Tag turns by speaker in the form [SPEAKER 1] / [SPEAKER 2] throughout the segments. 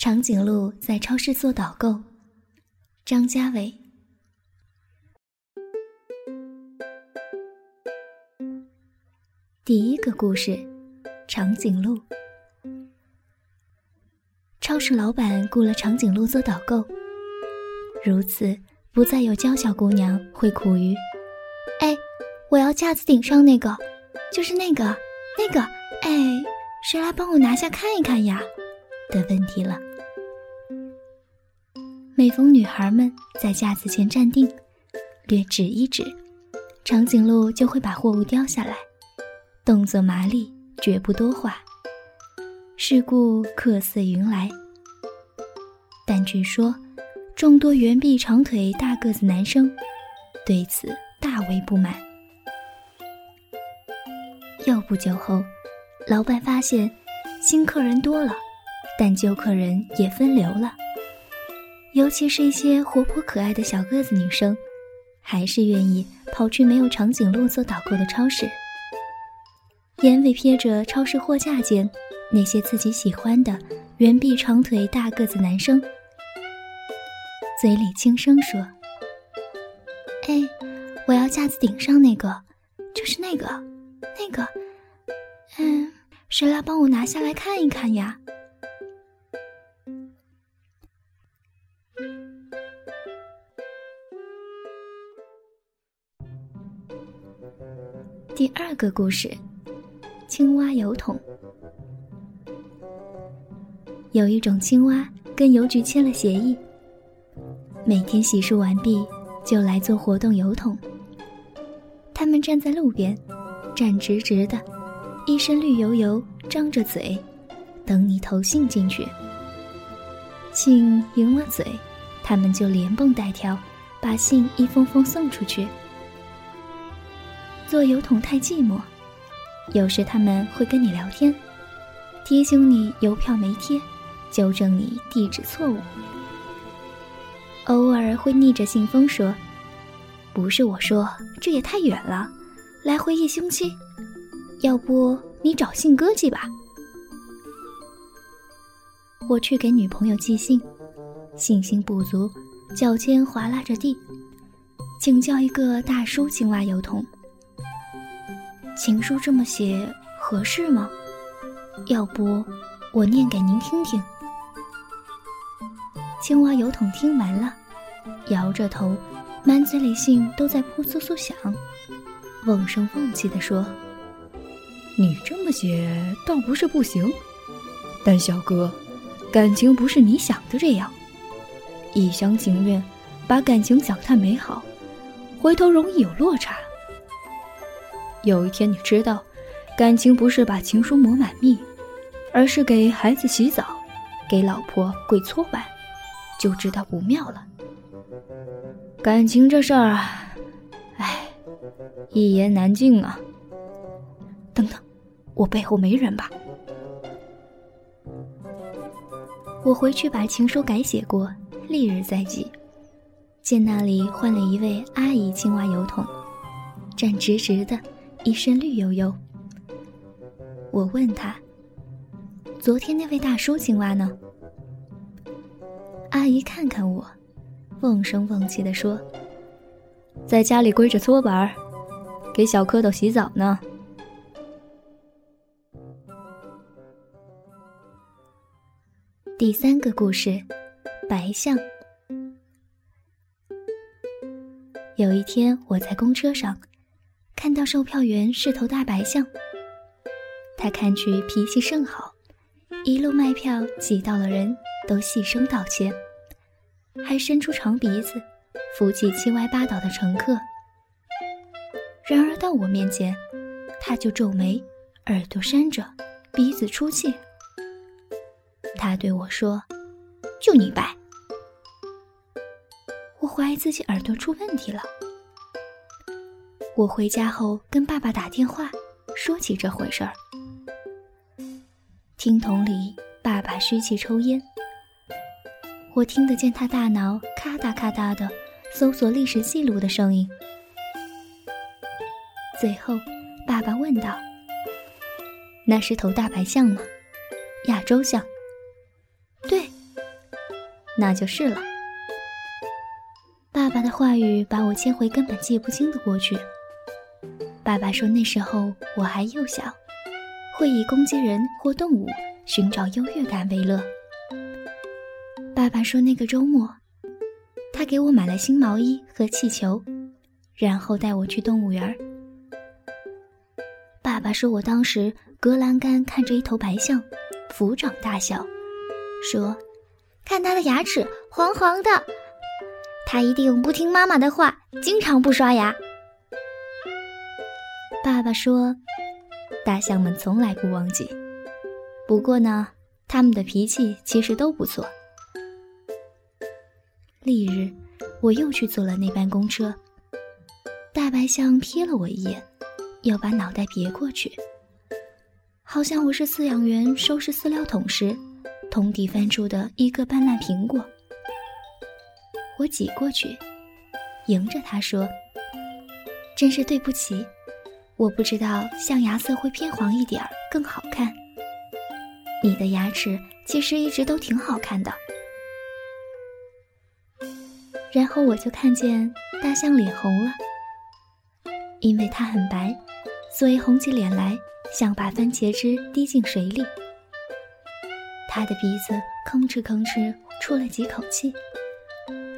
[SPEAKER 1] 长颈鹿在超市做导购。张家伟。第一个故事：长颈鹿。超市老板雇了长颈鹿做导购，如此不再有娇小姑娘会苦于：“哎，我要架子顶上那个，就是那个，那个，哎，谁来帮我拿下看一看呀？”的问题了。每逢女孩们在架子前站定，略指一指，长颈鹿就会把货物叼下来，动作麻利，绝不多话。是故客似云来。但据说，众多圆臂长腿大个子男生对此大为不满。又不久后，老板发现新客人多了，但旧客人也分流了。尤其是一些活泼可爱的小个子女生，还是愿意跑去没有长颈鹿做导购的超市，眼尾瞥着超市货架间那些自己喜欢的圆臂长腿大个子男生，嘴里轻声说：“哎，我要架子顶上那个，就是那个，那个，嗯，谁来帮我拿下来看一看呀？”第二个故事：青蛙油桶。有一种青蛙跟邮局签了协议，每天洗漱完毕就来做活动油桶。他们站在路边，站直直的，一身绿油油，张着嘴，等你投信进去。信赢了嘴，他们就连蹦带跳，把信一封封送出去。做邮筒太寂寞，有时他们会跟你聊天，提醒你邮票没贴，纠正你地址错误。偶尔会逆着信封说：“不是我说，这也太远了，来回一星期，要不你找信哥寄吧。”我去给女朋友寄信，信心不足，脚尖划拉着地，请教一个大叔青蛙邮筒。情书这么写合适吗？要不我念给您听听。青蛙油桶听完了，摇着头，满嘴里信都在扑簌簌响，瓮声瓮气地说：“
[SPEAKER 2] 你这么写倒不是不行，但小哥，感情不是你想的这样。一厢情愿，把感情想太美好，回头容易有落差。”有一天，你知道，感情不是把情书抹满蜜，而是给孩子洗澡，给老婆跪搓板，就知道不妙了。感情这事儿啊，哎，一言难尽啊。等等，我背后没人吧？
[SPEAKER 1] 我回去把情书改写过，历日在即，见那里换了一位阿姨青蛙油桶，站直直的。一身绿油油。我问他：“昨天那位大叔青蛙呢？”阿姨看看我，瓮声瓮气的说：“
[SPEAKER 2] 在家里归着搓板儿，给小蝌蚪洗澡呢。”
[SPEAKER 1] 第三个故事，白象。有一天，我在公车上。看到售票员是头大白象，他看去脾气甚好，一路卖票挤到了人都细声道歉，还伸出长鼻子扶起七歪八倒的乘客。然而到我面前，他就皱眉，耳朵扇着，鼻子出气。他对我说：“就你白。”我怀疑自己耳朵出问题了。我回家后跟爸爸打电话，说起这回事儿。听筒里，爸爸吸气抽烟。我听得见他大脑咔嗒咔嗒的搜索历史记录的声音。最后，爸爸问道：“那是头大白象吗？亚洲象？”“对，那就是了。爸爸的话语把我牵回根本记不清的过去。爸爸说那时候我还幼小，会以攻击人或动物、寻找优越感为乐。爸爸说那个周末，他给我买了新毛衣和气球，然后带我去动物园。爸爸说我当时隔栏杆看着一头白象，抚掌大笑，说：“看它的牙齿黄黄的。”它一定不听妈妈的话，经常不刷牙。爸爸说，大象们从来不忘记。不过呢，他们的脾气其实都不错。翌日，我又去坐了那班公车。大白象瞥了我一眼，要把脑袋别过去，好像我是饲养员收拾饲料桶时，桶底翻出的一个半烂苹果。我挤过去，迎着他说：“真是对不起，我不知道象牙色会偏黄一点儿更好看。你的牙齿其实一直都挺好看的。”然后我就看见大象脸红了，因为它很白，所以红起脸来像把番茄汁滴进水里。它的鼻子吭哧吭哧出了几口气。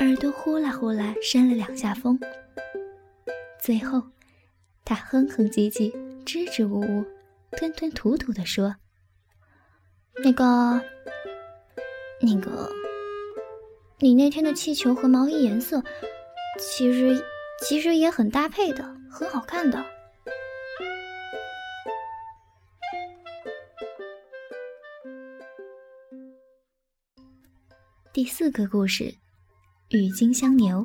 [SPEAKER 1] 耳朵呼啦呼啦扇了两下风，最后，他哼哼唧唧、支支吾吾、吞吞吐吐地说：“那个，那个，你那天的气球和毛衣颜色，其实其实也很搭配的，很好看的。”第四个故事。郁金香牛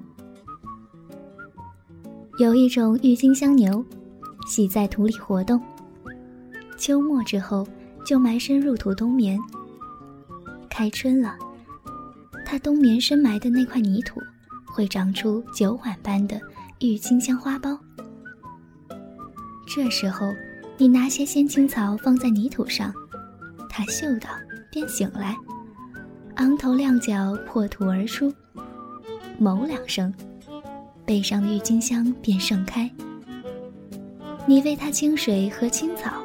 [SPEAKER 1] 有一种郁金香牛，喜在土里活动。秋末之后，就埋身入土冬眠。开春了，它冬眠深埋的那块泥土，会长出酒碗般的郁金香花苞。这时候，你拿些鲜青草放在泥土上，它嗅到便醒来，昂头亮脚破土而出。哞两声，背上的郁金香便盛开。你喂它清水和青草，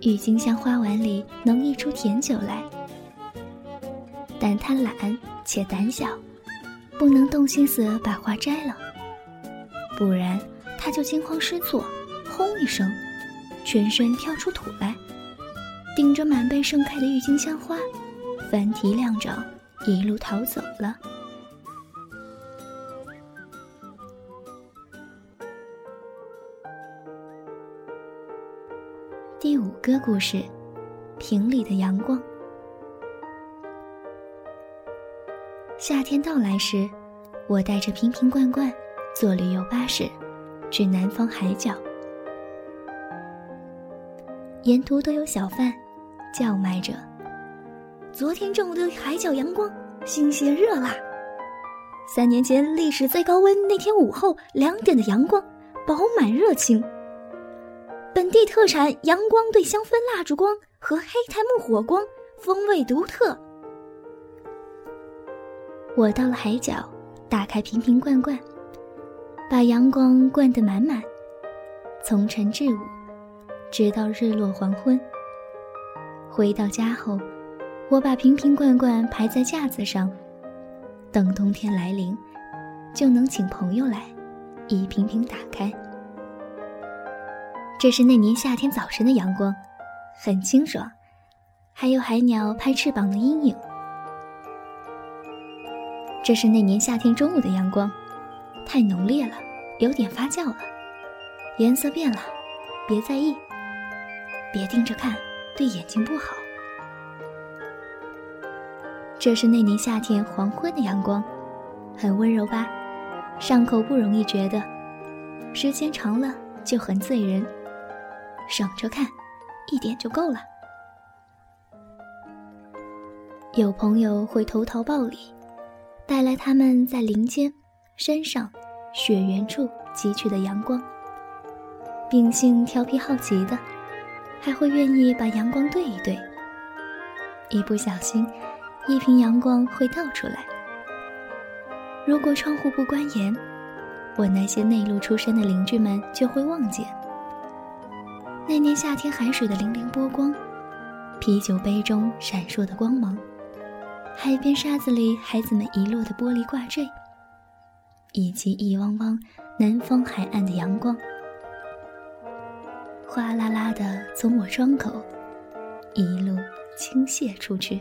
[SPEAKER 1] 郁金香花碗里能溢出甜酒来。但它懒且胆小，不能动心思把花摘了，不然它就惊慌失措，轰一声，全身跳出土来，顶着满背盛开的郁金香花，翻蹄两掌，一路逃走了。第五个故事，瓶里的阳光。夏天到来时，我带着瓶瓶罐罐坐旅游巴士，去南方海角。沿途都有小贩叫卖着：“昨天中午的海角阳光，新鲜热辣；三年前历史最高温那天午后两点的阳光，饱满热情。”本地特产阳光对香氛蜡烛光和黑檀木火光，风味独特。我到了海角，打开瓶瓶罐罐，把阳光灌得满满，从晨至午，直到日落黄昏。回到家后，我把瓶瓶罐罐排在架子上，等冬天来临，就能请朋友来，一瓶瓶打开。这是那年夏天早晨的阳光，很清爽，还有海鸟拍翅膀的阴影。这是那年夏天中午的阳光，太浓烈了，有点发酵了，颜色变了，别在意，别盯着看，对眼睛不好。这是那年夏天黄昏的阳光，很温柔吧，伤口不容易觉得，时间长了就很醉人。省着看，一点就够了。有朋友会投桃报李，带来他们在林间、山上、雪原处汲取的阳光。秉性调皮好奇的，还会愿意把阳光对一对。一不小心，一瓶阳光会倒出来。如果窗户不关严，我那些内陆出身的邻居们就会望见那年夏天海水的粼粼波光，啤酒杯中闪烁的光芒，海边沙子里孩子们遗落的玻璃挂坠，以及一汪汪南方海岸的阳光，哗啦啦的从我窗口一路倾泻出去。